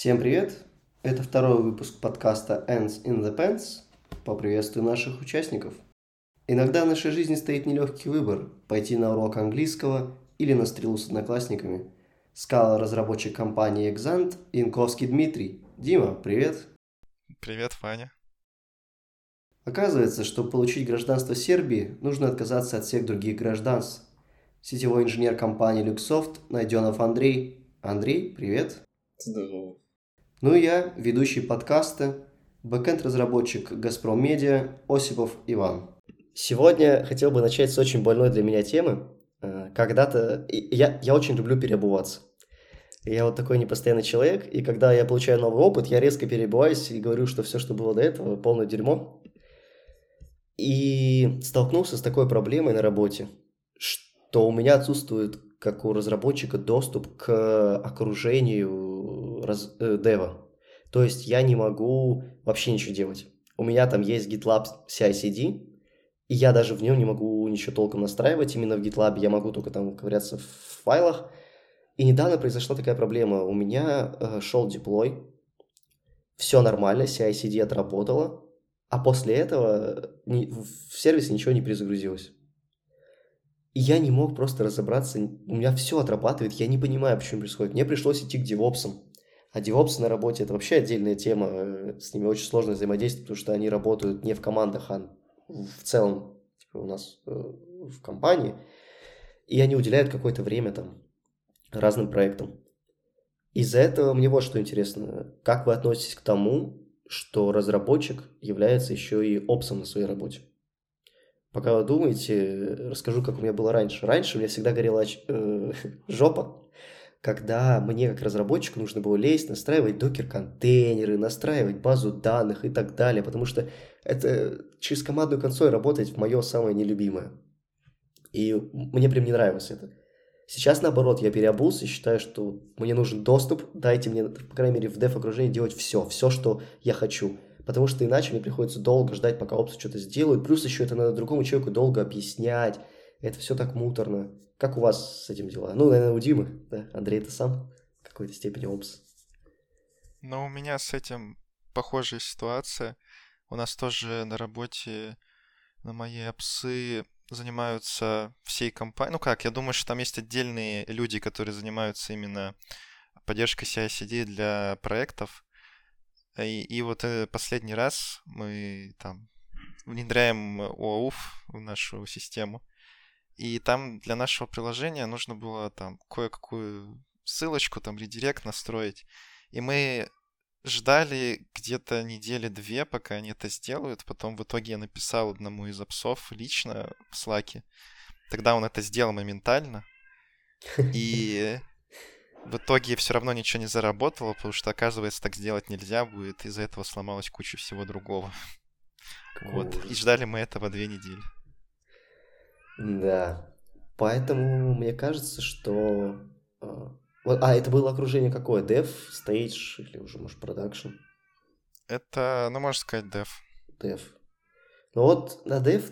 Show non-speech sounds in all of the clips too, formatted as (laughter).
Всем привет! Это второй выпуск подкаста Ends in the Pants. Поприветствую наших участников. Иногда в нашей жизни стоит нелегкий выбор – пойти на урок английского или на стрелу с одноклассниками. Скала разработчик компании Exant Инковский Дмитрий. Дима, привет! Привет, Ваня. Оказывается, чтобы получить гражданство Сербии, нужно отказаться от всех других гражданств. Сетевой инженер компании Luxoft Найденов Андрей. Андрей, привет! Здорово. Ну и я, ведущий подкаста, бэкэнд-разработчик «Газпром Медиа» Осипов Иван. Сегодня хотел бы начать с очень больной для меня темы. Э, когда-то... Я, я очень люблю переобуваться. Я вот такой непостоянный человек, и когда я получаю новый опыт, я резко переобуваюсь и говорю, что все, что было до этого, полное дерьмо. И столкнулся с такой проблемой на работе, что у меня отсутствует, как у разработчика, доступ к окружению раз, э, дева. То есть я не могу вообще ничего делать. У меня там есть GitLab CI-CD, и я даже в нем не могу ничего толком настраивать. Именно в GitLab я могу только там ковыряться в файлах. И недавно произошла такая проблема. У меня э, шел деплой, все нормально, CI-CD отработало, а после этого ни, в сервисе ничего не перезагрузилось. И я не мог просто разобраться, у меня все отрабатывает, я не понимаю, почему происходит. Мне пришлось идти к девопсам. А девопсы на работе – это вообще отдельная тема, э, с ними очень сложно взаимодействовать, потому что они работают не в командах, а в целом типа, у нас э, в компании. И они уделяют какое-то время там разным проектам. Из-за этого мне вот что интересно. Как вы относитесь к тому, что разработчик является еще и опсом на своей работе? Пока вы думаете, расскажу, как у меня было раньше. Раньше у меня всегда горела э, (laughs) жопа, когда мне как разработчику нужно было лезть, настраивать докер-контейнеры, настраивать базу данных и так далее, потому что это через командную консоль работать в мое самое нелюбимое. И мне прям не нравилось это. Сейчас, наоборот, я переобулся и считаю, что мне нужен доступ, дайте мне, по крайней мере, в деф-окружении делать все, все, что я хочу. Потому что иначе мне приходится долго ждать, пока опсы что-то сделают. Плюс еще это надо другому человеку долго объяснять. Это все так муторно. Как у вас с этим дела? Ну, наверное, у Димы, да? Андрей, ты сам в какой-то степени опс. Ну, у меня с этим похожая ситуация. У нас тоже на работе на моей опсы занимаются всей компанией. Ну как, я думаю, что там есть отдельные люди, которые занимаются именно поддержкой CI-CD для проектов. И, и вот э, последний раз мы там внедряем OAuth в нашу систему. И там для нашего приложения нужно было там кое-какую ссылочку, там редирект настроить. И мы ждали где-то недели две, пока они это сделают. Потом в итоге я написал одному из апсов лично в Slack. Тогда он это сделал моментально. И в итоге все равно ничего не заработало, потому что, оказывается, так сделать нельзя будет. Из-за этого сломалась куча всего другого. Вот. И ждали мы этого две недели. Да. Поэтому мне кажется, что а, вот, а это было окружение какое? Dev, Stage или уже, может, Production? Это, ну, можно сказать, Dev. Dev. Ну вот на Dev,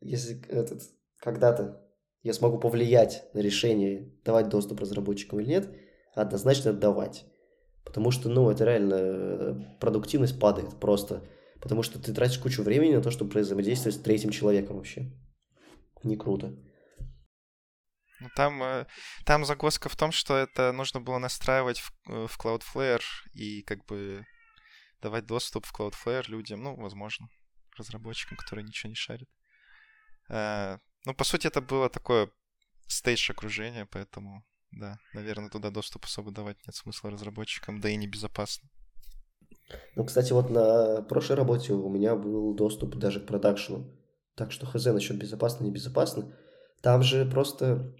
если этот, когда-то я смогу повлиять на решение, давать доступ разработчикам или нет, однозначно давать. Потому что, ну, это реально э, продуктивность падает просто. Потому что ты тратишь кучу времени на то, чтобы взаимодействовать с третьим человеком вообще. Не круто. Ну, там, э, там загвоздка в том, что это нужно было настраивать в, э, в Cloudflare и как бы давать доступ в Cloudflare людям, ну, возможно, разработчикам, которые ничего не шарят. А, ну, по сути, это было такое стейдж окружение, поэтому, да, наверное, туда доступ особо давать нет смысла разработчикам, да и небезопасно. Ну, кстати, вот на прошлой работе у меня был доступ даже к продакшену. Так что хз насчет безопасно, небезопасно. Там же просто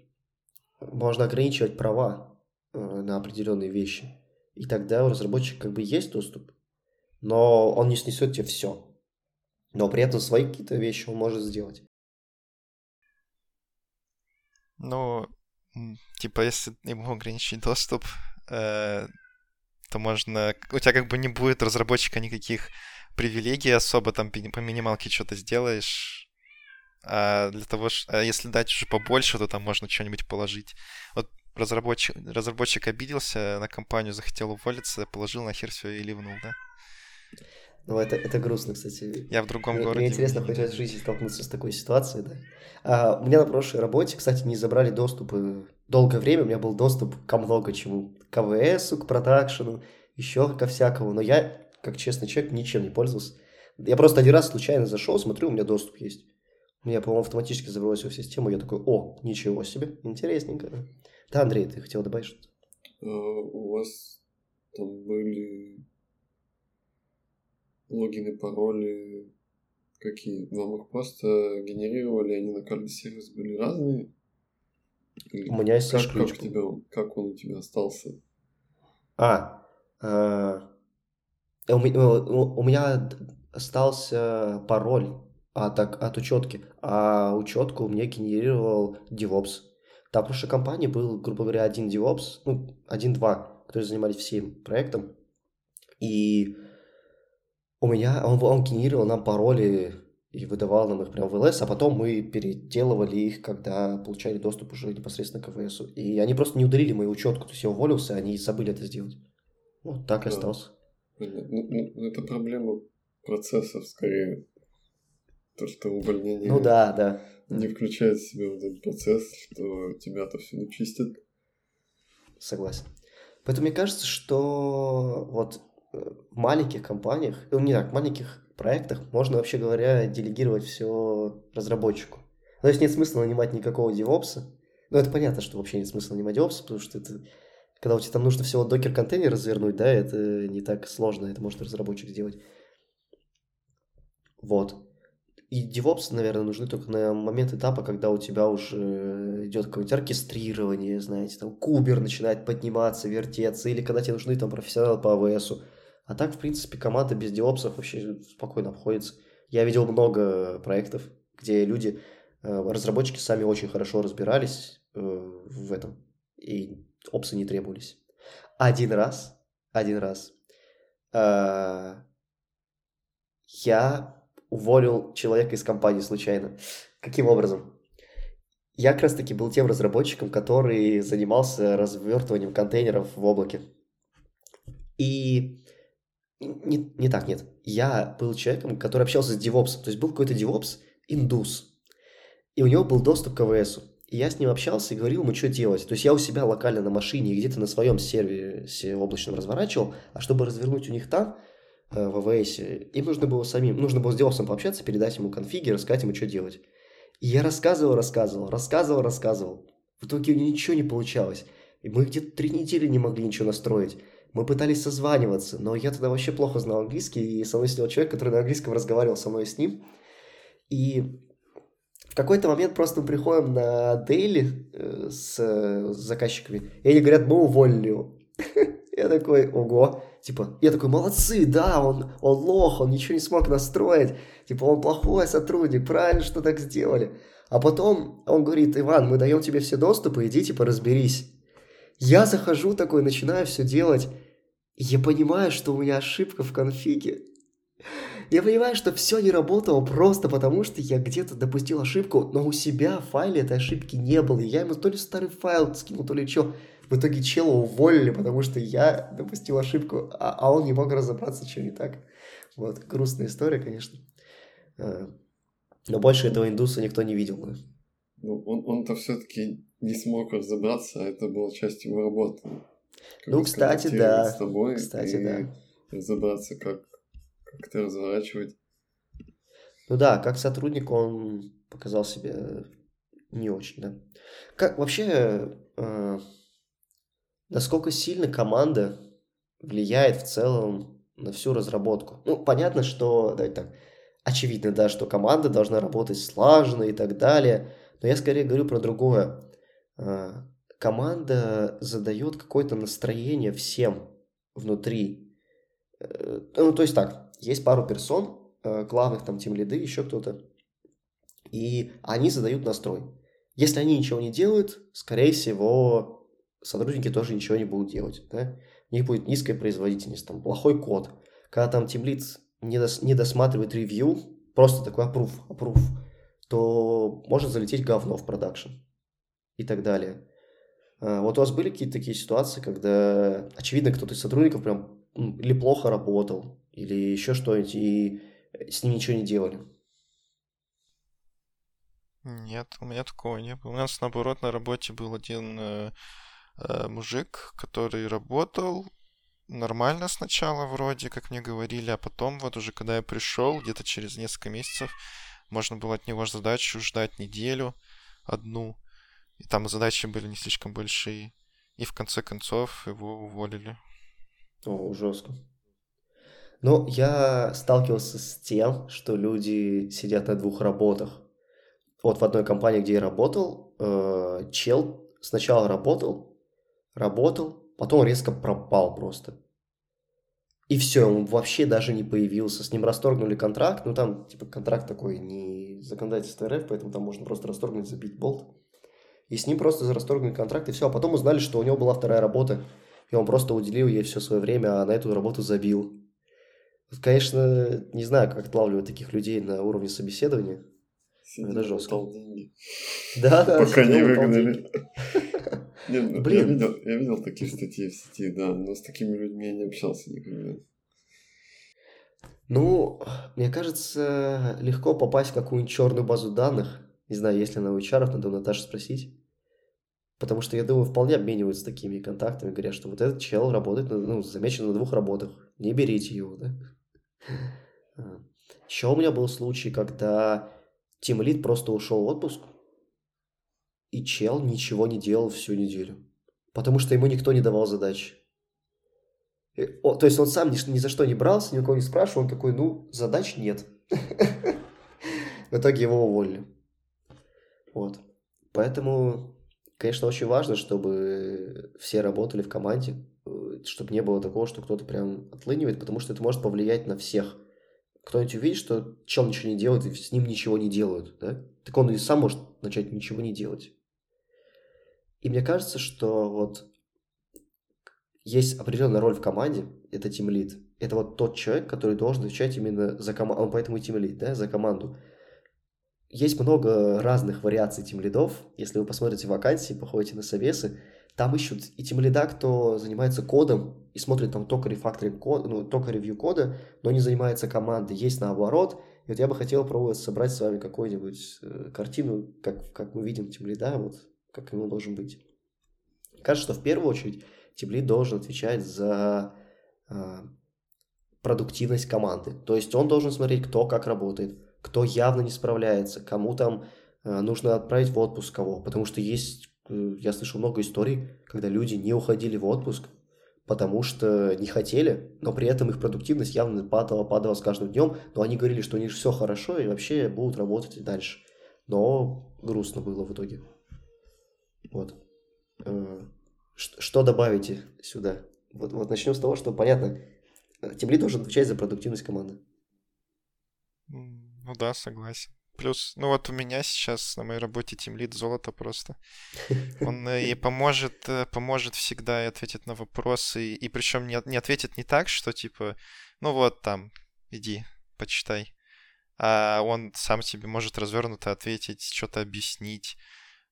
можно ограничивать права э, на определенные вещи. И тогда у разработчика как бы есть доступ, но он не снесет тебе все. Но при этом свои какие-то вещи он может сделать. Ну, типа, если ему ограничить доступ, э, то можно... У тебя как бы не будет разработчика никаких привилегий особо, там по минималке что-то сделаешь, а для того, что, а если дать уже побольше, то там можно что-нибудь положить. Вот разработчик, разработчик обиделся на компанию, захотел уволиться, положил нахер все и ливнул, да? Ну, это, это грустно, кстати. Я в другом мне, городе. Мне интересно хоть раз в жизни столкнуться с такой ситуацией, да. А, у меня на прошлой работе, кстати, не забрали доступы. Долгое время у меня был доступ ко много чему. К АВСу, к продакшену, еще ко всякому. Но я, как честный человек, ничем не пользовался. Я просто один раз случайно зашел, смотрю, у меня доступ есть. Меня, по-моему, автоматически забросил в систему. Я такой, о, ничего себе, интересненько. Да, Андрей, ты хотел добавить что-то? А, у вас там были логины, пароли какие? Вам их просто генерировали, они на каждый сервис были разные? Или у меня есть как, как, тебя, как он у тебя остался? А, э, у, у, у меня остался пароль от, от учетки, а учетку мне генерировал DevOps. Там в прошлой компании был, грубо говоря, один DevOps, ну, один-два, которые занимались всем проектом. И у меня, он, он генерировал нам пароли и выдавал нам их прямо в ЛС, а потом мы переделывали их, когда получали доступ уже непосредственно к ВСу. И они просто не удалили мою учетку, то есть я уволился, они забыли это сделать. Вот так и да. остался. Ну, ну, это проблема процессов скорее. То, что увольнение ну, да, да. не включает в себя вот этот процесс, что тебя-то все не чистят. Согласен. Поэтому мне кажется, что вот в маленьких компаниях, ну не так, в маленьких проектах можно, вообще говоря, делегировать все разработчику. То есть нет смысла нанимать никакого девопса. Ну, это понятно, что вообще нет смысла нанимать девопса, потому что это, когда у тебя там нужно всего докер-контейнер развернуть, да, это не так сложно, это может разработчик сделать. Вот. И DevOps, наверное, нужны только на момент этапа, когда у тебя уже идет какое-нибудь оркестрирование, знаете, там кубер начинает подниматься, вертеться, или когда тебе нужны там профессионалы по АВСу. А так, в принципе, команда без девопсов вообще спокойно обходится. Я видел много проектов, где люди, э, разработчики сами очень хорошо разбирались э, в этом, и опсы не требовались. Один раз, один раз э, я уволил человека из компании случайно. Каким образом? Я как раз таки был тем разработчиком, который занимался развертыванием контейнеров в облаке. И не, не так, нет. Я был человеком, который общался с DevOps. То есть был какой-то DevOps, индус. И у него был доступ к АВСу. И я с ним общался и говорил ему, что делать. То есть я у себя локально на машине где-то на своем сервере облачном разворачивал, а чтобы развернуть у них там, в АВС, им нужно было самим, нужно было с DevOps пообщаться, передать ему конфиги, рассказать ему, что делать. И я рассказывал, рассказывал, рассказывал, рассказывал. В итоге ничего не получалось. И мы где-то три недели не могли ничего настроить. Мы пытались созваниваться, но я тогда вообще плохо знал английский, и со мной сидел человек, который на английском разговаривал со мной с ним. И в какой-то момент просто мы приходим на дейли э, с, с заказчиками, и они говорят, мы уволили его. (laughs) Я такой, ого. Типа, я такой, молодцы, да, он, он лох, он ничего не смог настроить. Типа, он плохой сотрудник, правильно, что так сделали. А потом он говорит, Иван, мы даем тебе все доступы, иди, типа, разберись. Я захожу такой, начинаю все делать, я понимаю, что у меня ошибка в конфиге. Я понимаю, что все не работало просто потому, что я где-то допустил ошибку, но у себя в файле этой ошибки не было. И я ему то ли старый файл скинул, то ли что. В итоге чела уволили, потому что я допустил ошибку, а, а он не мог разобраться, что не так. Вот, грустная история, конечно. А, но больше этого индуса никто не видел. Ну, он, он-то все-таки не смог разобраться, а это была часть его работы. Как ну, кстати, да. С тобой кстати, и да. разобраться, как, как это разворачивать. Ну да, как сотрудник он показал себя не очень, да. Как вообще, э, насколько сильно команда влияет в целом на всю разработку? Ну, понятно, что, давайте так, очевидно, да, что команда должна работать слаженно и так далее, но я скорее говорю про другое. А, команда задает какое-то настроение всем внутри. Э, ну, то есть так, есть пару персон, э, главных там тем лиды, еще кто-то, и они задают настрой. Если они ничего не делают, скорее всего, сотрудники тоже ничего не будут делать. Да? У них будет низкая производительность, там, плохой код. Когда там тимлит не, дос, не досматривает ревью, просто такой approve, approve, то может залететь говно в продакшн и так далее. А, вот у вас были какие-то такие ситуации, когда, очевидно, кто-то из сотрудников прям или плохо работал, или еще что-нибудь, и с ним ничего не делали? Нет, у меня такого не было. У нас, наоборот, на работе был один э, э, мужик, который работал нормально сначала вроде, как мне говорили, а потом вот уже когда я пришел, где-то через несколько месяцев, можно было от него задачу ждать неделю одну, и там задачи были не слишком большие, и в конце концов его уволили. О, жестко. Но я сталкивался с тем, что люди сидят на двух работах. Вот в одной компании, где я работал, э, чел сначала работал, работал, потом резко пропал просто. И все, он вообще даже не появился. С ним расторгнули контракт. Ну, там, типа, контракт такой не законодательство РФ, поэтому там можно просто расторгнуть, забить болт. И с ним просто расторгнули контракт, и все. А потом узнали, что у него была вторая работа. И он просто уделил ей все свое время, а на эту работу забил. Конечно, не знаю, как отлавливать таких людей на уровне собеседования. Сидел, это жестко. Да, да. Пока не выгнали. Ну, Блин. Я видел такие статьи в сети, да, но с такими людьми я не общался никогда. Ну, мне кажется, легко попасть в какую-нибудь черную базу данных. Не знаю, есть ли она у HR, надо у Наташи спросить. Потому что, я думаю, вполне обмениваются такими контактами, говорят, что вот этот чел работает, ну, замечен на двух работах, не берите его, да. Еще у меня был случай, когда Тим Лид просто ушел в отпуск, и чел ничего не делал всю неделю. Потому что ему никто не давал задачи. И, о, то есть он сам ни, ни за что не брался, ни у кого не спрашивал, он такой, ну, задач нет. (laughs) В итоге его уволили. Вот. Поэтому, конечно, очень важно, чтобы все работали в команде, э, чтобы не было такого, что кто-то прям отлынивает, потому что это может повлиять на всех – кто-нибудь увидит, что чел ничего не делает, и с ним ничего не делают, да? Так он и сам может начать ничего не делать. И мне кажется, что вот есть определенная роль в команде, это тимлит. Это вот тот человек, который должен отвечать именно за команду, он поэтому и тимлит, да, за команду. Есть много разных вариаций тимлидов. Если вы посмотрите вакансии, походите на совесы, там ищут и тем лида, кто занимается кодом и смотрит там только рефакторинг кода, ну, только ревью кода, но не занимается командой. Есть наоборот. И вот я бы хотел пробовать собрать с вами какую-нибудь э, картину, как, как мы видим тем лида, вот как ему должен быть. Кажется, что в первую очередь тимлид должен отвечать за э, продуктивность команды. То есть он должен смотреть, кто как работает, кто явно не справляется, кому там э, нужно отправить в отпуск кого. Потому что есть Э, я слышал много историй, когда люди не уходили в отпуск, потому что не хотели, но при этом их продуктивность явно падала, падала с каждым днем, но они говорили, что у них все хорошо и вообще будут работать и дальше. Но грустно было в итоге. Вот. Э, что добавите сюда? Вот, вот начнем с того, что понятно, Тимли должен отвечать за продуктивность команды. Ну да, согласен. Плюс, ну вот у меня сейчас на моей работе тимлит золото просто. (laughs) Он э, и поможет, э, поможет всегда и ответит на вопросы. И причем не, не ответит не так, что типа, ну вот там, иди, почитай. А он сам тебе может развернуто ответить, что-то объяснить.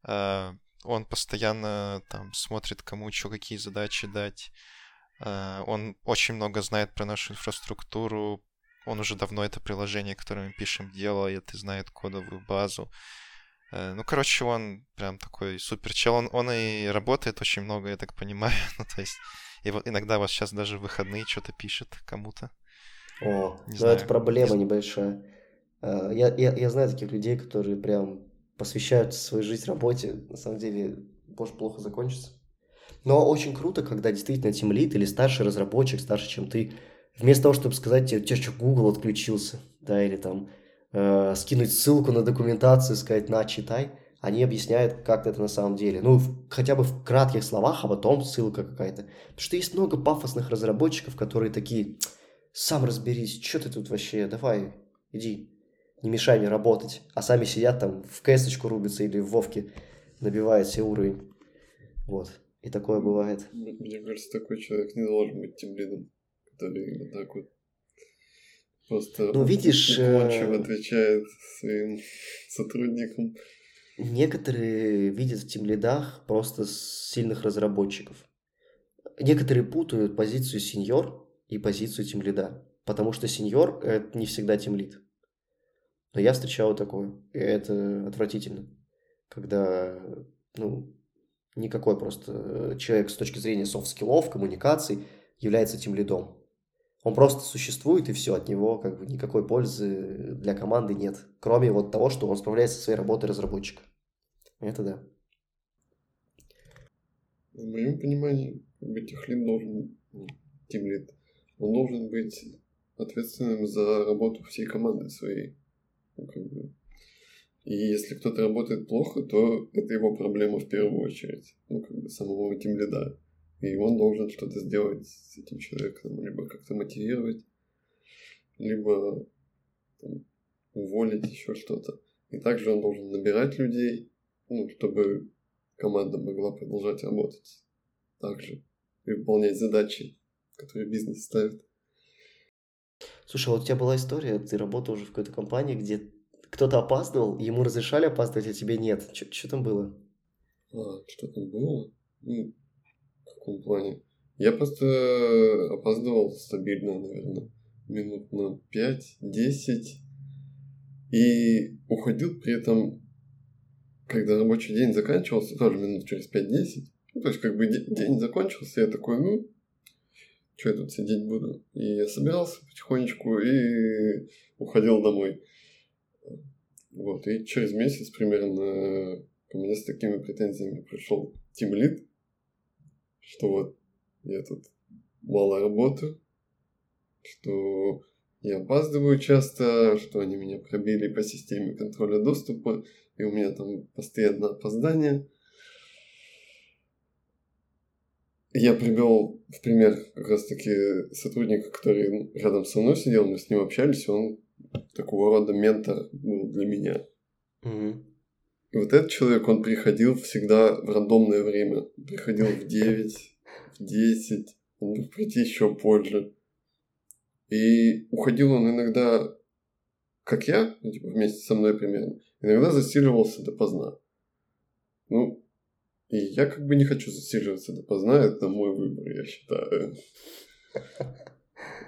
А, он постоянно там смотрит, кому что, какие задачи дать. А, он очень много знает про нашу инфраструктуру, он уже давно это приложение, которое мы пишем, делает и знает кодовую базу. Э, ну, короче, он прям такой супер чел. Он, он и работает очень много, я так понимаю. (laughs) ну, то есть, и вот иногда вот сейчас даже в выходные что-то пишет кому-то. О, не ну знаю. это проблема не... небольшая. Э, я, я, я знаю таких людей, которые прям посвящают свою жизнь работе. На самом деле, может плохо закончиться. Но очень круто, когда действительно тимлит или старший разработчик, старше, чем ты, вместо того, чтобы сказать тебе, тебе что, Google отключился, да, или там э, скинуть ссылку на документацию, сказать, на, читай, они объясняют, как это на самом деле. Ну, в, хотя бы в кратких словах, а потом ссылка какая-то. Потому что есть много пафосных разработчиков, которые такие, сам разберись, что ты тут вообще, давай, иди, не мешай мне работать. А сами сидят там в кэсочку рубятся или в Вовке набивают себе уровень. Вот. И такое бывает. Мне кажется, такой человек не должен быть тем лидом который вот так вот просто ну, видишь, уклончиво э... отвечает своим сотрудникам. Некоторые видят в тимлидах просто сильных разработчиков. Некоторые путают позицию senior и позицию тимлида, потому что senior – это не всегда тимлид. Но я встречал такое, и это отвратительно, когда, ну, никакой просто человек с точки зрения soft skill ов, коммуникаций является тимлидом. Он просто существует, и все, от него как бы никакой пользы для команды нет. Кроме вот того, что он справляется со своей работой разработчика. Это да. В моем понимании, бы техлит должен, тимлит, он должен быть ответственным за работу всей команды своей. И если кто-то работает плохо, то это его проблема в первую очередь. Ну, как бы самого тимлида. И он должен что-то сделать с этим человеком, либо как-то мотивировать, либо там, уволить еще что-то. И также он должен набирать людей, ну, чтобы команда могла продолжать работать также и выполнять задачи, которые бизнес ставит. Слушай, а вот у тебя была история, ты работал уже в какой-то компании, где кто-то опаздывал, ему разрешали опаздывать, а тебе нет. Что там было? А, что там было? Ну, каком плане? Я просто опаздывал стабильно, наверное, минут на 5-10. И уходил при этом, когда рабочий день заканчивался, тоже минут через 5-10. Ну, то есть, как бы день закончился, я такой, ну, что я тут сидеть буду? И я собирался потихонечку и уходил домой. Вот, и через месяц примерно ко мне с такими претензиями пришел Тим Лид, что вот я тут мало работаю, что я опаздываю часто, что они меня пробили по системе контроля доступа, и у меня там постоянно опоздание. Я привел в пример как раз таки сотрудника, который рядом со мной сидел, мы с ним общались, он такого рода ментор был для меня. Mm-hmm. И вот этот человек, он приходил всегда в рандомное время. Приходил в 9, в 10, он мог прийти еще позже. И уходил он иногда, как я, ну, типа вместе со мной примерно, иногда засиживался допоздна. Ну, и я как бы не хочу засиживаться допоздна, это мой выбор, я считаю. (laughs)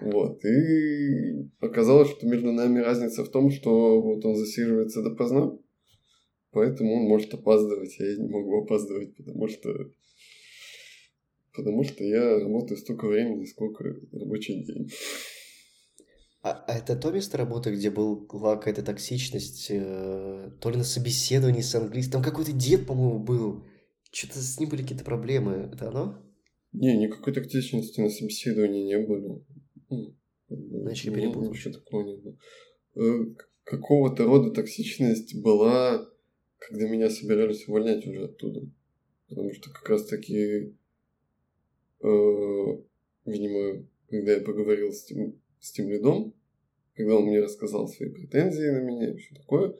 Вот, и оказалось, что между нами разница в том, что вот он засиживается допоздна, Поэтому он может опаздывать, а я не могу опаздывать, потому что потому что я работаю столько времени, сколько рабочий день. А, а это то место работы, где была какая-то токсичность, э, то ли на собеседовании с английским, там какой-то дед, по-моему, был, что-то с ним были какие-то проблемы, это оно? Не, никакой токсичности на собеседовании не было. Значит, я перепутал. Ничего такого не было. Какого-то рода токсичность была когда меня собирались увольнять уже оттуда. Потому что как раз таки, э, видимо, когда я поговорил с тем, с тем лидом, когда он мне рассказал свои претензии на меня и все такое,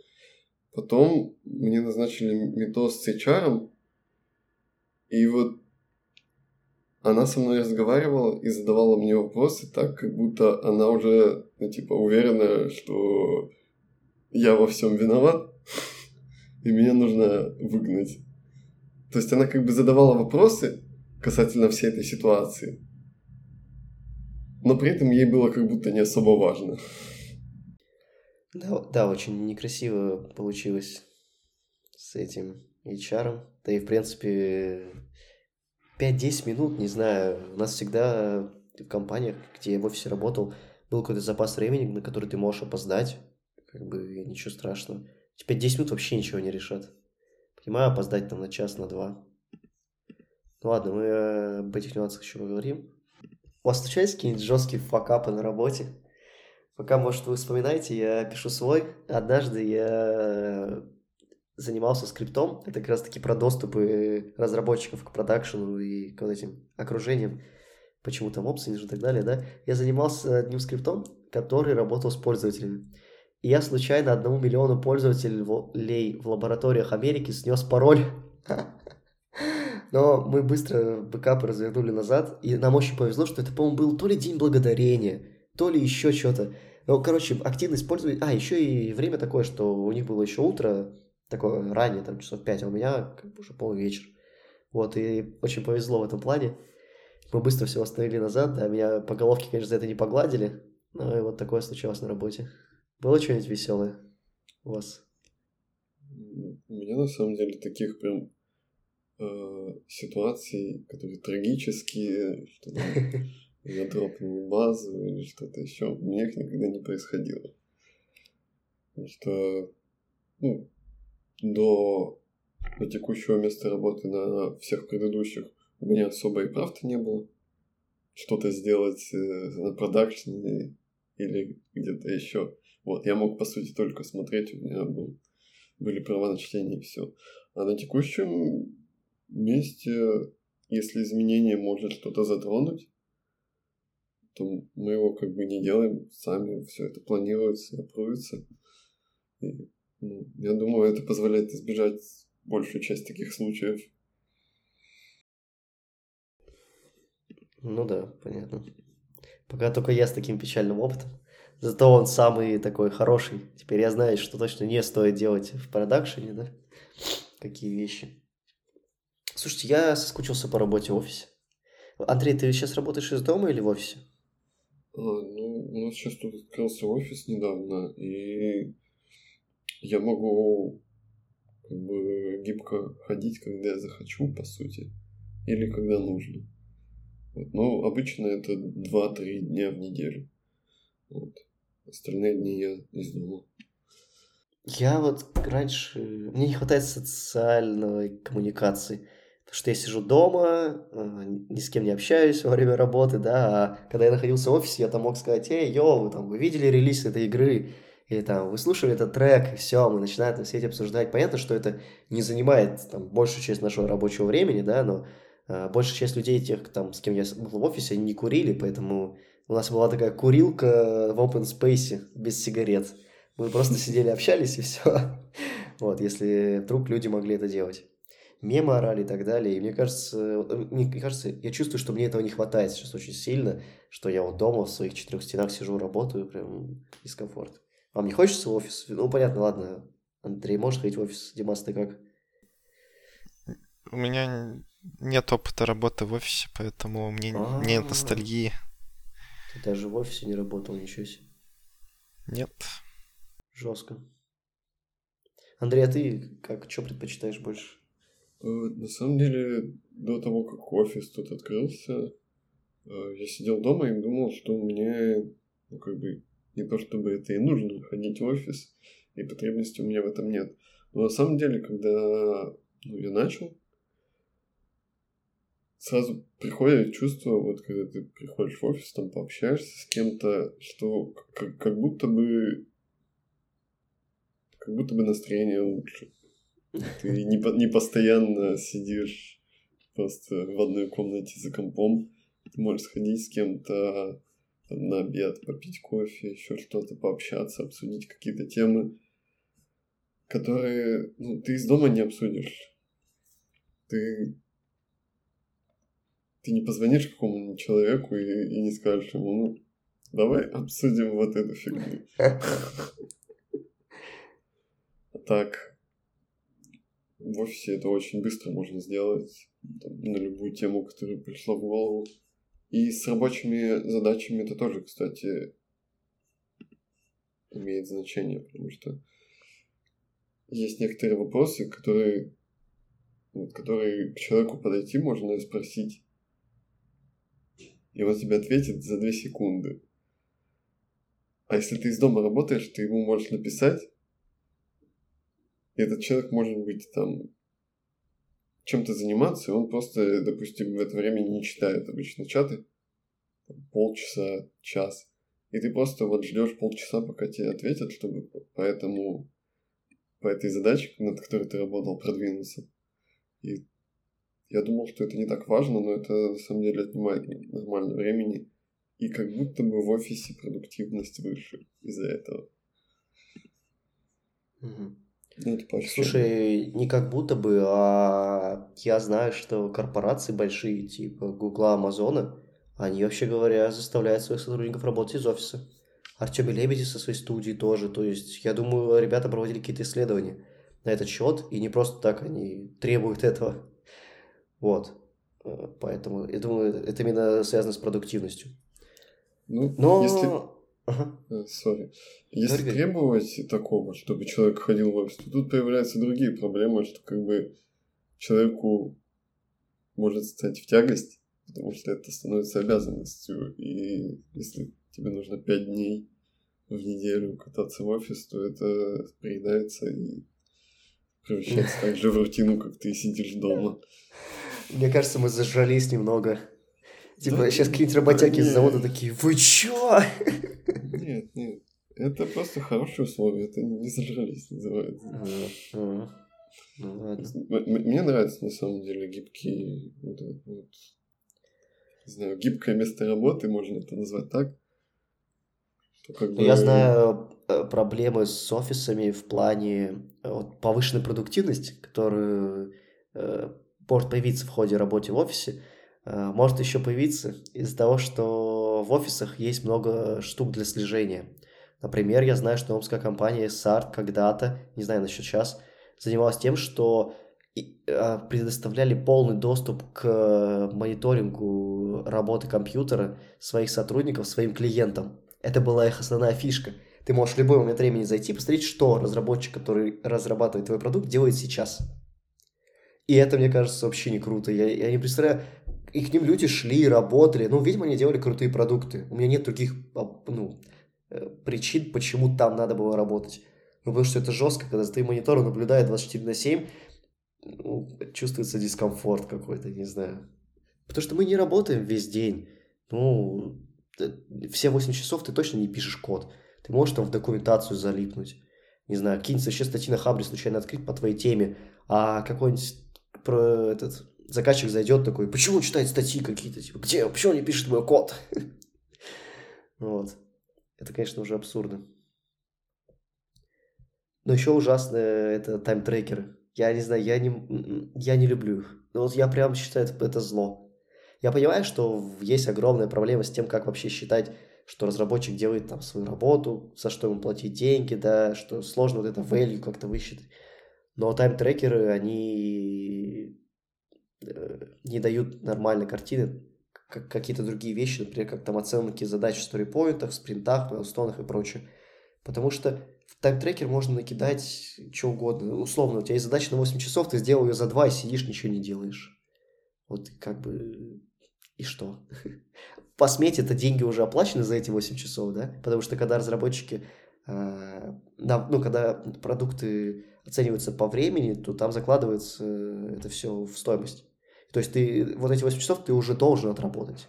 потом мне назначили метод с HR, и вот она со мной разговаривала и задавала мне вопросы так, как будто она уже, ну, типа, уверена, что я во всем виноват (laughs) и меня нужно выгнать. То есть она как бы задавала вопросы касательно всей этой ситуации, но при этом ей было как будто не особо важно. Да, да, очень некрасиво получилось с этим HR. Да и, в принципе, 5-10 минут, не знаю, у нас всегда в компаниях, где я в офисе работал, был какой-то запас времени, на который ты можешь опоздать, как бы ничего страшного. Теперь 10 минут вообще ничего не решат. Понимаю, опоздать там на час, на два. Ну ладно, мы э, об этих нюансах еще поговорим. У вас случались какие-нибудь жесткие факапы на работе? Пока, может, вы вспоминаете, я пишу свой. Однажды я занимался скриптом. Это как раз-таки про доступы разработчиков к продакшену и к вот этим окружениям. Почему там опции и так далее, да? Я занимался одним скриптом, который работал с пользователями. И я случайно одному миллиону пользователей в лабораториях Америки снес пароль. (laughs) Но мы быстро бэкапы развернули назад, и нам очень повезло, что это, по-моему, был то ли День Благодарения, то ли еще что-то. Ну, короче, активно использовали... А, еще и время такое, что у них было еще утро, Такое ранее, там часов 5, а у меня как бы уже полвечер. Вот, и очень повезло в этом плане. Мы быстро все восстановили назад, да, меня по головке, конечно, за это не погладили, но и вот такое случилось на работе. Было что-нибудь веселое у вас? У меня на самом деле таких прям э, ситуаций, которые трагические, что я дропнул базу или что-то еще, у меня их никогда не происходило. Потому что ну, до, до текущего места работы на всех предыдущих у меня особо и правда не было. Что-то сделать э, на продакшене или где-то еще. Вот, я мог, по сути, только смотреть, у меня был, были права на чтение и все. А на текущем месте, если изменение может что-то затронуть, то мы его как бы не делаем сами, все это планируется и аппруется. И, я думаю, это позволяет избежать большую часть таких случаев. Ну да, понятно. Пока только я с таким печальным опытом. Зато он самый такой хороший. Теперь я знаю, что точно не стоит делать в продакшене, да? Какие вещи. Слушайте, я соскучился по работе в офисе. Андрей, ты сейчас работаешь из дома или в офисе? А, ну, у нас сейчас тут открылся офис недавно, и я могу как бы гибко ходить, когда я захочу, по сути, или когда нужно. Вот. Но обычно это 2-3 дня в неделю. Вот. Остальные дни я из дома. Я вот раньше... Мне не хватает социальной коммуникации. Потому что я сижу дома, э, ни с кем не общаюсь во время работы, да, а когда я находился в офисе, я там мог сказать, эй, йоу, вы, там, вы видели релиз этой игры, или там, вы слушали этот трек, и все, мы начинаем там все эти обсуждать. Понятно, что это не занимает там большую часть нашего рабочего времени, да, но э, большая часть людей, тех, там, с кем я был в офисе, они не курили, поэтому у нас была такая курилка в open space без сигарет. Мы просто (laughs) сидели, общались и все. Вот, если вдруг люди могли это делать. Мемы орали и так далее. И мне кажется, мне кажется, я чувствую, что мне этого не хватает сейчас очень сильно, что я вот дома в своих четырех стенах сижу, работаю, прям дискомфорт. Вам не хочется в офис? Ну, понятно, ладно. Андрей, можешь ходить в офис? Димас, ты как? У меня нет опыта работы в офисе, поэтому у меня нет ностальгии. Ты даже в офисе не работал, ничего себе. Нет. Жестко. Андрей, а ты как, что предпочитаешь больше? Э, на самом деле, до того, как офис тут открылся, э, я сидел дома и думал, что мне, ну, как бы, не то чтобы это и нужно, ходить в офис, и потребности у меня в этом нет. Но на самом деле, когда ну, я начал, сразу приходит чувство, вот когда ты приходишь в офис, там пообщаешься с кем-то, что как, как будто бы как будто бы настроение лучше. Ты не, не постоянно сидишь просто в одной комнате за компом. Ты можешь сходить с кем-то на обед, попить кофе, еще что-то, пообщаться, обсудить какие-то темы, которые ну, ты из дома не обсудишь. Ты ты не позвонишь какому-нибудь человеку и, и не скажешь ему, ну, давай обсудим вот эту фигню. Так, в офисе это очень быстро можно сделать на любую тему, которая пришла в голову. И с рабочими задачами это тоже, кстати, имеет значение, потому что есть некоторые вопросы, которые, которые к человеку подойти можно и спросить, и он тебе ответит за две секунды. А если ты из дома работаешь, ты ему можешь написать, и этот человек может быть там чем-то заниматься, и он просто, допустим, в это время не читает обычно чаты, полчаса, час, и ты просто вот ждешь полчаса, пока тебе ответят, чтобы по этому, по этой задаче, над которой ты работал, продвинуться. И я думал, что это не так важно, но это на самом деле отнимает нормально времени. И как будто бы в офисе продуктивность выше из-за этого. Угу. Ну, это Слушай, не как будто бы, а я знаю, что корпорации большие, типа Гугла, Амазона, они, вообще говоря, заставляют своих сотрудников работать из офиса. Артем Лебеди со своей студии тоже. То есть, я думаю, ребята проводили какие-то исследования. на этот счет, и не просто так они требуют этого. Вот. Э, поэтому, я думаю, это именно связано с продуктивностью. Ну, Но... если... Ага. Сори. Если Говори. требовать такого, чтобы человек ходил в офис, то тут появляются другие проблемы, что как бы человеку может стать в тягость, потому что это становится обязанностью. И если тебе нужно пять дней в неделю кататься в офис, то это приедается и превращается так же в рутину, как ты сидишь дома. Мне кажется, мы зажрались немного. Типа, сейчас какие-нибудь работяги из завода такие, вы чё? Нет, нет. Это просто хорошие условия, это не зажрались, называется. Ну ладно. Мне нравится на самом деле гибкий, вот, вот, не знаю, гибкое место работы, можно это назвать так. Что как бы- Я знаю э, проблемы с офисами в плане э, вот, повышенной продуктивности, которую э, может появиться в ходе работы в офисе, может еще появиться из-за того, что в офисах есть много штук для слежения. Например, я знаю, что омская компания SART когда-то, не знаю насчет сейчас, занималась тем, что э, предоставляли полный доступ к мониторингу работы компьютера своих сотрудников своим клиентам. Это была их основная фишка. Ты можешь в любой момент времени зайти, посмотреть, что разработчик, который разрабатывает твой продукт, делает сейчас. И это, мне кажется, вообще не круто. Я, я не представляю, и к ним люди шли, работали. Ну, видимо, они делали крутые продукты. У меня нет других а, ну, э, причин, почему там надо было работать. Ну, потому что это жестко, когда за твоим монитором наблюдает 24 на 7, ну, чувствуется дискомфорт какой-то, не знаю. Потому что мы не работаем весь день. Ну, э, все 8 часов ты точно не пишешь код. Ты можешь там в документацию залипнуть. Не знаю, какие-нибудь вообще статьи на Хабре случайно открыть по твоей теме, а какой-нибудь про этот заказчик зайдет такой, почему он читает статьи какие-то, типа, где, почему он не пишет мой код? (laughs) Вот. Это, конечно, уже абсурдно. Но еще ужасно это тайм-трекеры. Я не знаю, я не, я не люблю их. Ну вот я прям считаю, это, это зло. Я понимаю, что есть огромная проблема с тем, как вообще считать, что разработчик делает там свою работу, за что ему платить деньги, да, что сложно вот это value как-то высчитать. Но тайм-трекеры, они не дают нормальной картины, как какие-то другие вещи, например, как там оценки задач в сторипоинтах, в спринтах, майлстонах и прочее. Потому что в тайм-трекер можно накидать что угодно. Условно, у тебя есть задача на 8 часов, ты сделал ее за 2 и сидишь, ничего не делаешь. Вот как бы... И что? (laughs) По смете это деньги уже оплачены за эти 8 часов, да? Потому что когда разработчики... э, ну, когда продукты оцениваются по времени, то там закладывается э, это все в стоимость. То есть ты вот эти 8 часов ты уже должен отработать.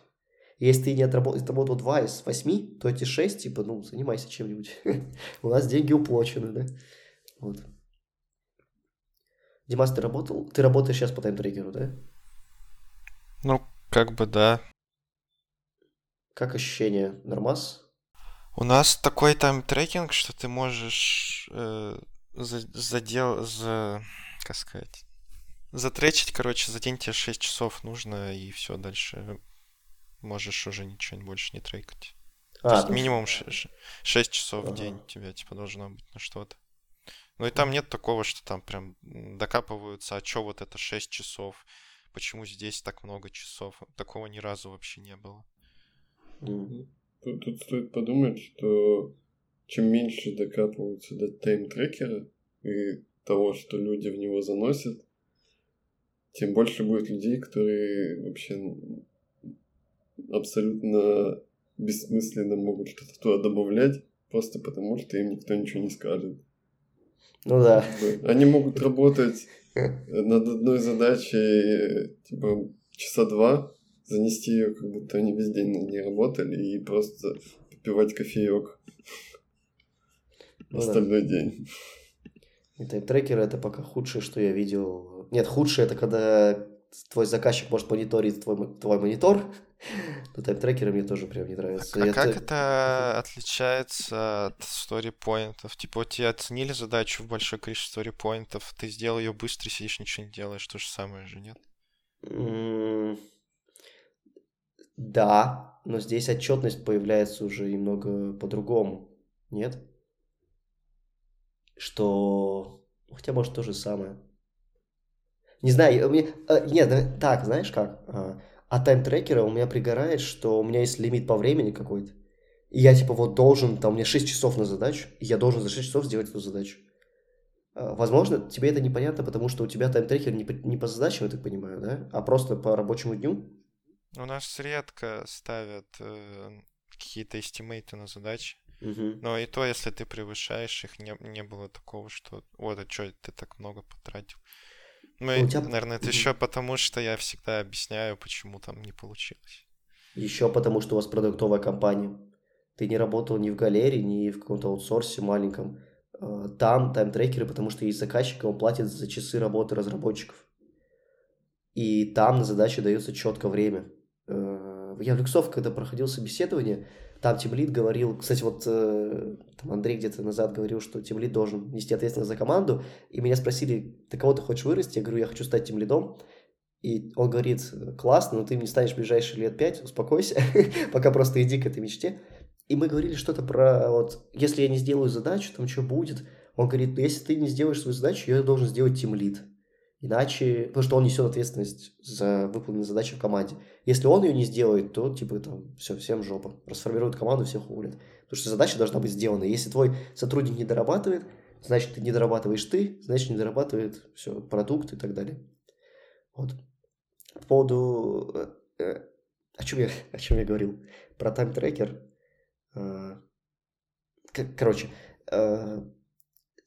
Если ты не отработал, отработал 2 из 8, то эти 6, типа, ну, занимайся чем-нибудь. (laughs) У нас деньги уплочены, да? Вот. Димас, ты работал? Ты работаешь сейчас по time tracker у, да? Ну, как бы да. Как ощущение? Нормас? У нас такой time tracking, что ты можешь э, за, задел, за, как сказать, затречить, короче, за день тебе 6 часов нужно, и все, дальше можешь уже ничего больше не трекать. То А, есть ну, минимум 6 часов в день Ага. у тебя, типа, должно быть на что-то. Ну и там нет такого, что там прям докапываются, а чё вот это 6 часов, почему здесь так много часов. Такого ни разу вообще не было. м, Тут, тут стоит подумать, что чем меньше докапываются до тайм-трекера и того, что люди в него заносят, тем больше будет людей, которые вообще абсолютно бессмысленно могут что-то туда добавлять, просто потому что им никто ничего не скажет. Ну да. Они могут (laughs) работать над одной задачей, типа, часа два, занести ее, как будто они весь день над ней работали, и просто попивать кофеек Ну да. остальной день. И тайм-трекер это пока худшее, что я видел. Нет, худшее это когда твой заказчик может мониторить твой, твой монитор. (laughs) Но тайм-трекеры мне тоже прям не нравятся. А Это- как это отличается от сторипоинтов? Типа, тебе оценили задачу в большое количество сторипоинтов, ты сделал ее быстро, сидишь, ничего не делаешь, то же самое же, нет? М, Да, но здесь отчетность появляется уже немного по-другому, нет? Что Хотя, может, то же самое. Не знаю, мне... Э, нет, так, знаешь как? А, тайм-трекера у меня пригорает, что у меня есть лимит по времени какой-то. И я, типа, вот должен, там, у меня 6 часов на задачу, и я должен за 6 часов сделать эту задачу. А, возможно, тебе это непонятно, потому что у тебя тайм-трекер не по, не по задачам, я так понимаю, да? А просто по рабочему дню? У нас редко ставят э, какие-то эстимейты на задачи. Угу. Но и то, если ты превышаешь их, не, не было такого, что вот, а что ты так много потратил. Ну, и, тебя... наверное, это еще потому, что я всегда объясняю, почему там не получилось. Еще потому, что у вас продуктовая компания. Ты не работал ни в галерее, ни в каком-то аутсорсе маленьком. А, там тайм-трекеры, потому что есть заказчик, он платит за часы работы разработчиков. И там на задаче дается четко время. Э, я в Люксов, когда проходил собеседование, там Тимлит говорил, кстати, вот э, там Андрей где-то назад говорил, что Тимлит должен нести ответственность за команду, и меня спросили, ты кого ты хочешь вырасти? Я говорю, я хочу стать Тимлидом. И он говорит, классно, но ты не станешь в ближайшие лет пять, успокойся, (laughs) пока просто иди к этой мечте. И мы говорили что-то про, вот, если я не сделаю задачу, там что будет? Он говорит, ну, если ты не сделаешь свою задачу, я должен сделать тимлит. Иначе, потому что он несет ответственность за выполненные задачи в команде. Если он ее не сделает, то типа там все, всем жопа. Расформируют команду, всех уволят. Потому что задача должна быть сделана. Если твой сотрудник не дорабатывает, значит, ты не дорабатываешь ты, значит, не дорабатывает все, продукт и так далее. Вот. По поводу... Э, э, о чем я, о чем я говорил? Про тайм-трекер. Э, короче,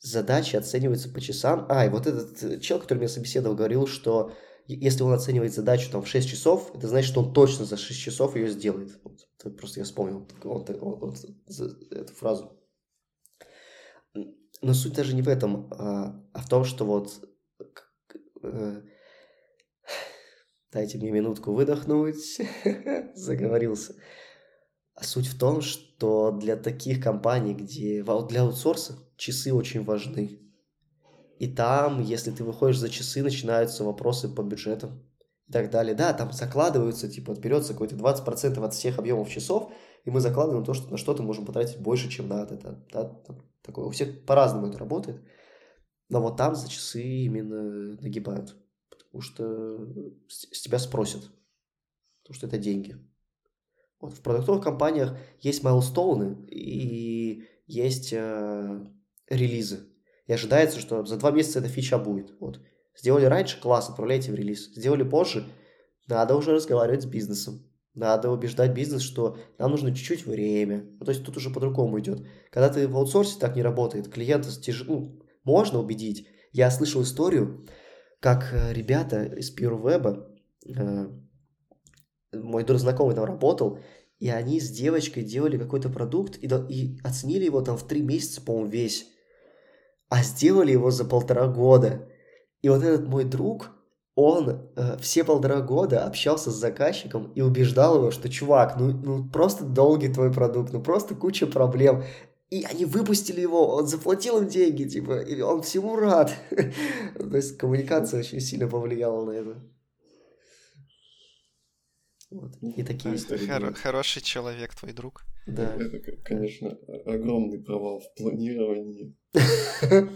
задачи оцениваются по часам. А, и вот этот э, чел, который меня собеседовал, говорил, что если он оценивает задачу там в 6 часов, это значит, что он точно за 6 часов ее сделает. Вот, просто я вспомнил вот, вот, вот, эту фразу. Но суть даже не в этом, а, а в том, что вот э, (sighs) дайте мне минутку выдохнуть, (laughs) заговорился. Суть в том, что для таких компаний, где для аутсорса часы очень важны. И там, если ты выходишь за часы, начинаются вопросы по бюджетам и так далее. Да, там закладываются, типа, берется какой-то 20% от всех объемов часов, и мы закладываем то, что на что-то можем потратить больше, чем на это. Да, там, такое. У всех по-разному это работает. Но вот там за часы именно нагибают. Потому что с тебя спросят. Потому что это деньги. Вот в продуктовых компаниях есть майлстоуны и есть э, релизы. И ожидается, что за два месяца эта фича будет. Вот. Сделали раньше, класс, отправляйте в релиз. Сделали позже, надо уже разговаривать с бизнесом. Надо убеждать бизнес, что нам нужно чуть-чуть время. Ну, то есть тут уже по-другому идет. Когда ты в аутсорсе так не работает, клиента тяжело, ну, можно убедить. Я слышал историю, как э, ребята из PureWeb, э, мой друг знакомый там работал, и они с девочкой делали какой-то продукт и, и оценили его там в три месяца, по-моему, весь. А сделали его за полтора года. И вот этот мой друг, он э, все полтора года общался с заказчиком и убеждал его, что чувак, ну, ну просто долгий твой продукт, ну просто куча проблем. И они выпустили его, он заплатил им деньги, типа, и он всему рад. (laughs) То есть коммуникация очень сильно повлияла на это. Вот. И такие истории. Хор- хороший человек, твой друг. Да. Это, конечно, огромный провал в планировании. (laughs)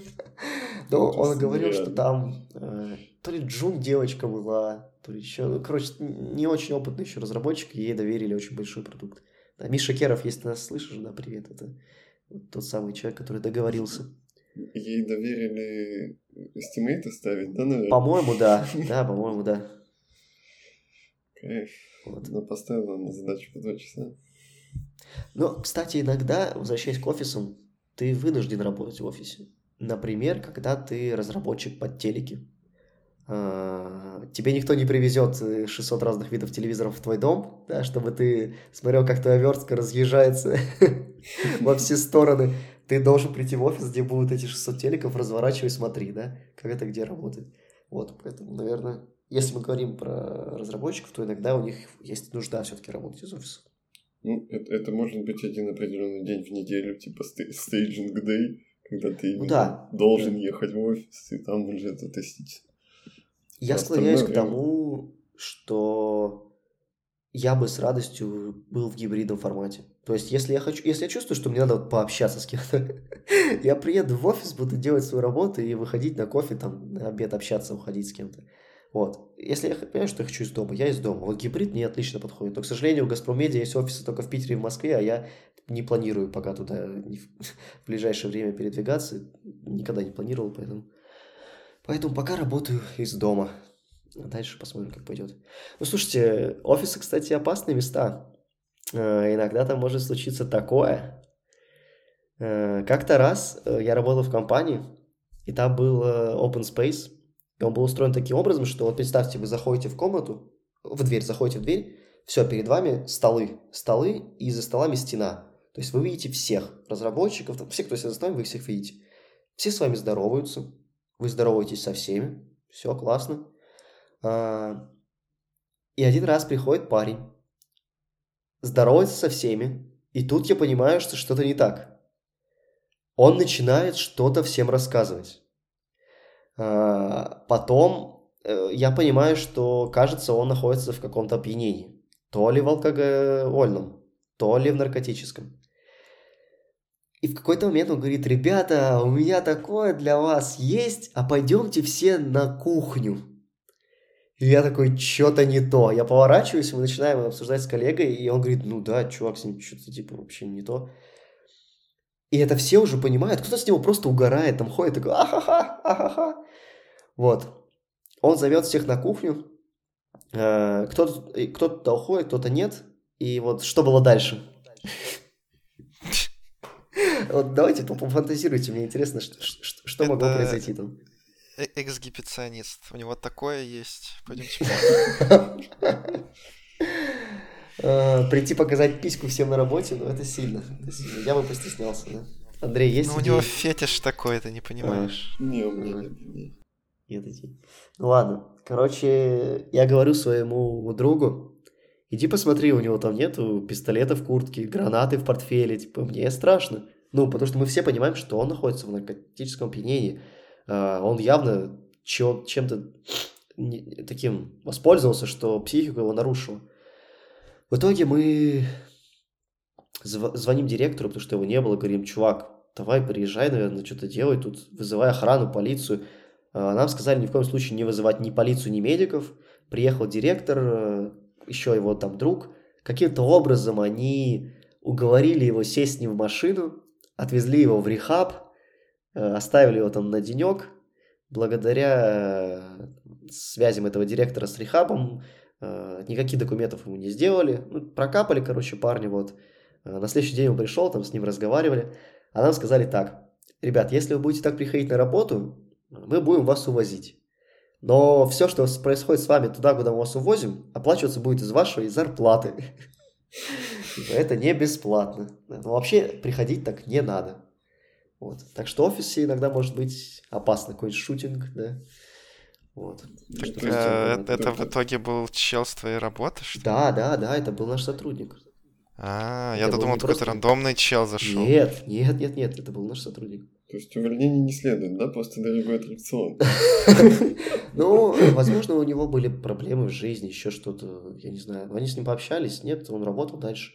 Ну, он говорил, что там э, то ли Джун девочка была, то ли еще... Ну, короче, не очень опытный еще разработчик, ей доверили очень большой продукт. Да, Миша Керов, если ты нас слышишь, да, привет, это тот самый человек, который договорился. Ей доверили эстимейты ставить, да, наверное? По-моему, да. (laughs) Да, по-моему, да. Кайф. Вот. Она поставила на задачу по два часа. Но, кстати, иногда, возвращаясь к офисам, ты вынужден работать в офисе. Например, когда ты разработчик под телеки. А, тебе никто не привезет 600 разных видов телевизоров в твой дом, да, чтобы ты смотрел, как твоя верстка разъезжается (laughs) во все стороны. Ты должен прийти в офис, где будут эти 600 телеков, разворачивай, смотри, да, как это где работает. Вот, поэтому, наверное, если мы говорим про разработчиков, то иногда у них есть нужда все-таки работать из офиса. Ну, это, это может быть один определенный день в неделю, типа стейджинг day, когда ты ну, да. должен да. ехать в офис и там уже это тестить. Я склоняюсь к тому, что я бы с радостью был в гибридном формате. То есть, если я хочу, если я чувствую, что мне надо вот пообщаться с кем-то, (laughs) я приеду в офис, буду делать свою работу и выходить на кофе, там, на обед общаться, уходить с кем-то. Вот. Если я понимаю, что я хочу из дома, я из дома. Вот гибрид мне отлично подходит. Но, к сожалению, у Газпромедиа есть офисы только в Питере и в Москве, а я не планирую пока туда (laughs) в ближайшее время передвигаться. Никогда не планировал, поэтому... Поэтому пока работаю из дома. А дальше посмотрим, как пойдет. Ну, слушайте, офисы, кстати, опасные места. Э, иногда там может случиться такое. Э, как-то раз э, я работал в компании, и там был open space, и он был устроен таким образом, что вот представьте, вы заходите в комнату, в дверь, заходите в дверь, все, перед вами столы, столы, и за столами стена. То есть вы видите всех разработчиков, всех, кто сидит за столом, вы их всех видите. Все с вами здороваются, вы здороваетесь со всеми, все классно. А, и один раз приходит парень, здоровается со всеми, и тут я понимаю, что что-то не так. Он начинает что-то всем рассказывать. А, потом э, я понимаю, что, кажется, он находится в каком-то опьянении. То ли в алкогольном, то ли в наркотическом. И в какой-то момент он говорит, ребята, у меня такое для вас есть, а пойдемте все на кухню. И я такой, что-то не то. Я поворачиваюсь, мы начинаем обсуждать с коллегой, и он говорит, ну да, чувак, с ним что-то типа вообще не то. И это все уже понимают. Кто-то с него просто угорает, там ходит такой, ахаха, ахаха. Вот. Он зовет всех на кухню. Э, кто-то, кто-то уходит, кто-то нет. И вот что было дальше? Вот давайте пофантазируйте, мне интересно, что могло произойти там. Э, эксгибиционист. У него такое есть. Пойдемте. А, (laughs) прийти показать письку всем на работе, ну это сильно. Я бы постеснялся, да. Андрей, есть Ну у него фетиш такой, ты не понимаешь. А, не, у меня нет. Ну ладно. Короче, я говорю своему другу, иди посмотри, у него там нету пистолета в куртке, гранаты в портфеле, типа, мне страшно. Ну, потому что мы все понимаем, что он находится в наркотическом опьянении. А, он явно чем-то таким воспользовался, что психику его нарушила. В итоге мы звоним директору, потому что его не было, говорим, чувак, давай приезжай, наверное, что-то делай тут, вызывай охрану, полицию. А, нам сказали ни в коем случае не вызывать ни полицию, ни медиков. Приехал директор, э, еще его там друг. Каким-то образом они уговорили его сесть с ним в машину, отвезли его в рехаб, Э, оставили его там на денек. Благодаря э, связям этого директора с рехабом э, никаких документов ему не сделали. Ну, прокапали, короче, парни вот. На следующий день он пришел, там с ним разговаривали. А нам сказали так. Ребят, если вы будете так приходить на работу, мы будем вас увозить. Но все, что происходит с вами туда, куда мы вас увозим, оплачиваться будет из вашей зарплаты. Это не бесплатно. Но вообще приходить так не надо. Вот. Так что в офисе иногда может быть опасно, какой-нибудь шутинг, да. Вот. Так, это, э, это в итоге был чел с твоей работы, что Да, да, да, это был наш сотрудник. А, это я думал, какой-то просто... рандомный чел зашел. Нет, нет, нет, нет, это был наш сотрудник. То есть увольнение не следует, да? Просто дорогой аттракцион. (laughs) Ну, возможно, у него были проблемы в жизни, еще что-то, я не знаю. Они с ним пообщались, нет, он работал дальше.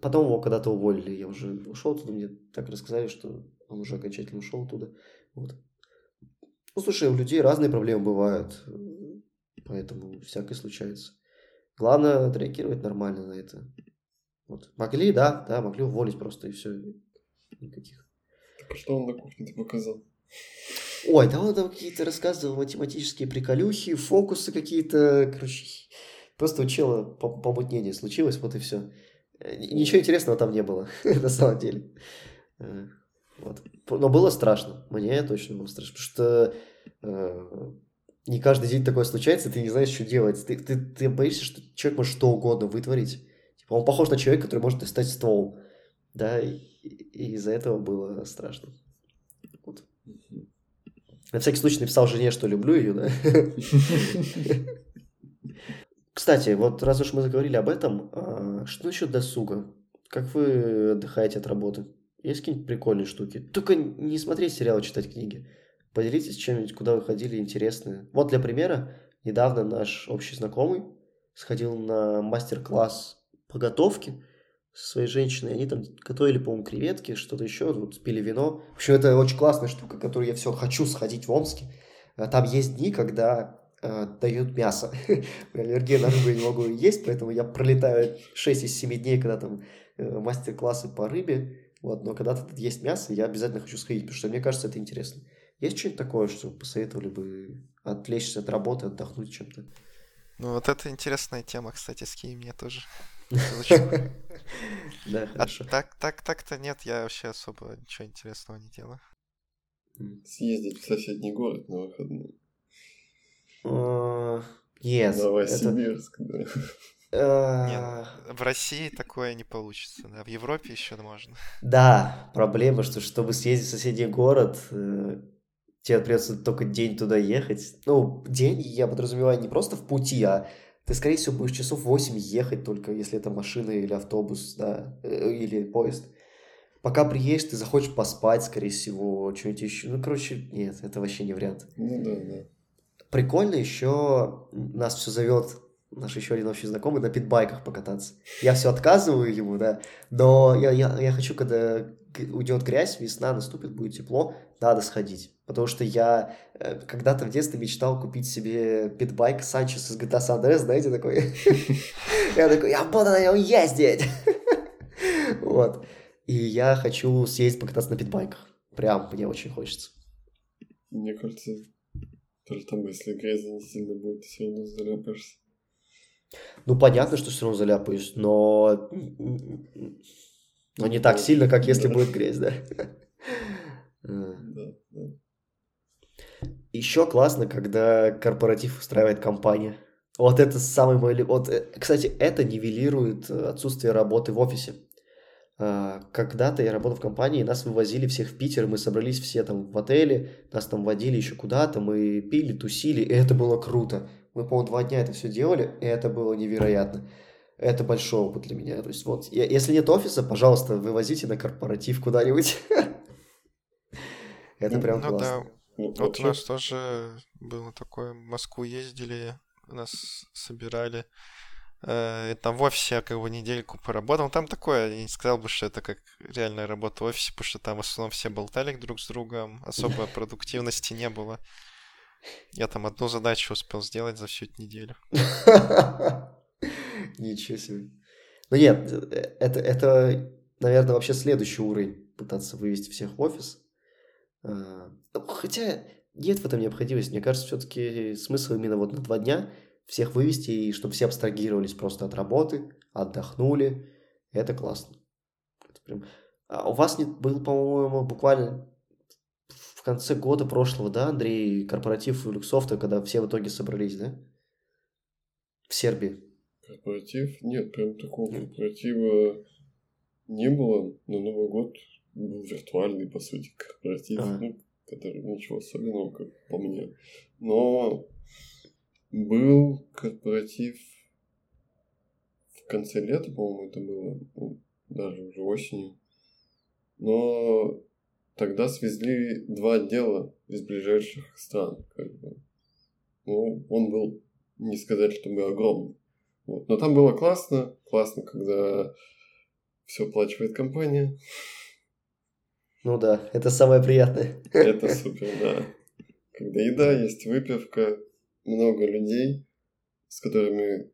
Потом его когда-то уволили, я уже ушел оттуда, мне так рассказали, что он уже окончательно ушел оттуда. Вот. Ну, слушай, у людей разные проблемы бывают, поэтому всякое случается. Главное отреагировать нормально на это. Вот. Могли, да, да, могли уволить просто и все. Никаких. Что он на кухне-то показал? Ой, да он там какие-то рассказывал математические приколюхи, фокусы какие-то, короче, просто у чела помутнение случилось, вот и все. Э, ничего интересного там не было, (laughs) на самом деле. Э, вот. Но было страшно. Мне точно было страшно. Потому что э, не каждый день такое случается, ты не знаешь, что делать. Ты, ты, ты боишься, что человек может что угодно вытворить. Типа, он похож на человека, который может достать ствол. Да, и, и из-за этого было страшно. Вот. На всякий случай написал жене, что люблю ее, да. Кстати, вот раз уж мы заговорили об этом, а, что насчет досуга? Как вы отдыхаете от работы? Есть какие-нибудь прикольные штуки? Только не смотреть сериалы, читать книги. Поделитесь чем-нибудь, куда вы ходили, интересное. Вот для примера, недавно наш общий знакомый сходил на мастер-класс по готовке со своей женщиной. Они там готовили, по-моему, креветки, что-то еще, вот пили вино. В общем, это очень классная штука, которую я все хочу сходить в Омске. А там есть дни, когда э, дают мясо. (laughs) Аллергия на рыбу я не могу есть, поэтому я пролетаю 6 из 7 дней, когда там э, мастер-классы по рыбе. Вот, но когда тут есть мясо, я обязательно хочу сходить, потому что мне кажется, это интересно. Есть что-нибудь такое, что посоветовали бы отвлечься от работы, отдохнуть чем-то? Ну, вот это интересная тема, кстати, скинь мне тоже. (laughs) Да, А хорошо. так, так, так-то нет, я вообще особо ничего интересного не делаю. Съездить в соседний город на выходные. А, Нет, это... Новосибирск, да. э, Нет, в России такое не получится, да, в Европе еще можно. Да, проблема, что чтобы съездить в соседний город, э, тебе придется только день туда ехать. Ну, день, я подразумеваю, не просто в пути, а ты, скорее всего, будешь часов 8 ехать только, если это машина или автобус, да, э, или поезд. Пока приедешь, ты захочешь поспать, скорее всего, что-нибудь еще. Ну, короче, нет, это вообще не вариант. Ну да, да. Прикольно еще нас все зовет наш еще один общий знакомый на питбайках покататься. Я все отказываю ему, да, но я, я, я хочу, когда уйдет грязь, весна наступит, будет тепло, надо сходить. Потому что я э, когда-то в детстве мечтал купить себе питбайк Санчес из GTA San Andreas, знаете, такой. (laughs) Я такой, я буду на нем ездить. (laughs) Вот. И я хочу съездить покататься на питбайках. Прям мне очень хочется. Мне кажется, даже там, если грязи не сильно будет, ты все равно заляпаешься. Ну, понятно, что все равно заляпаюсь, но... Но не так сильно, как если будет грязь, да. (laughs) Еще классно, когда корпоратив устраивает компания. Вот это самый мой... Вот, э, кстати, это нивелирует э, отсутствие работы в офисе. А, Когда-то я работал в компании, нас вывозили всех в Питер, мы собрались все там в отеле, нас там водили еще куда-то, мы пили, тусили, и это было круто. Мы, по-моему, два дня это все делали, и это было невероятно. Это большой опыт для меня. То есть вот, я- если нет офиса, пожалуйста, вывозите на корпоратив куда-нибудь. (laughs) Это Ну, прям Ну классно. да, Ну, вот у нас тоже было такое, в Москву ездили, нас собирали. Э, там в офисе я как бы недельку поработал. Там такое, я не сказал бы, что это как реальная работа в офисе, потому что там в основном все болтали друг с другом, особо (laughs) продуктивности не было. Я там одну задачу успел сделать за всю эту неделю. (laughs) (laughs) Ничего себе. Ну нет, это, это, наверное, вообще следующий уровень, пытаться вывести всех в офис. А, ну, Хотя нет в этом необходимости. Мне кажется, все-таки смысл именно вот на два дня всех вывести, и чтобы все абстрагировались просто от работы, отдохнули. Это классно. Это прям... А у вас не был, по-моему, буквально в конце года прошлого, да, Андрей, корпоратив Люксофта, когда все в итоге собрались, да? В Сербии. Корпоратив? Нет, прям такого корпоратива не было. Но Новый год был виртуальный, по сути, корпоратив. Ага. Ну, который ничего особенного, как по мне. Но был корпоратив в конце лета, по-моему, это было, ну, даже уже осенью. Но тогда свезли два отдела из ближайших стран. Как бы. Ну, он был, не сказать, чтобы огромный. Вот. Но там было классно. Классно, когда все оплачивает компания. Ну да, это самое приятное. Это (laughs) супер, да. Когда еда, есть выпивка, много людей, с которыми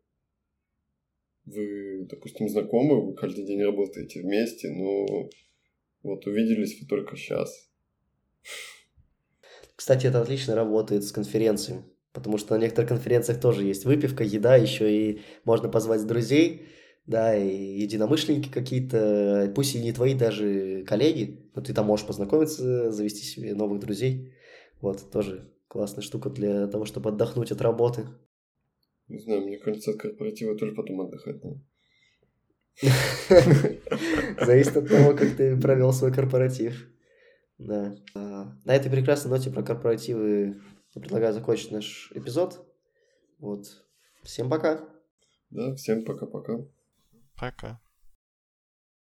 вы, допустим, знакомы, вы каждый день работаете вместе, но вот увиделись вы только сейчас. Кстати, это отлично работает с конференциями, потому что на некоторых конференциях тоже есть выпивка, еда, еще и можно позвать друзей, да, и единомышленники какие-то, пусть и не твои даже коллеги, но ты там можешь познакомиться, завести себе новых друзей. Вот, тоже классная штука для того, чтобы отдохнуть от работы. Не знаю, мне кажется, от корпоратива тоже потом отдыхать. (laughs) Зависит от того, как ты провел свой корпоратив. Да. А, На этой прекрасной ноте про корпоративы я предлагаю закончить наш эпизод. Вот. Всем пока. Да, всем пока-пока. Пока.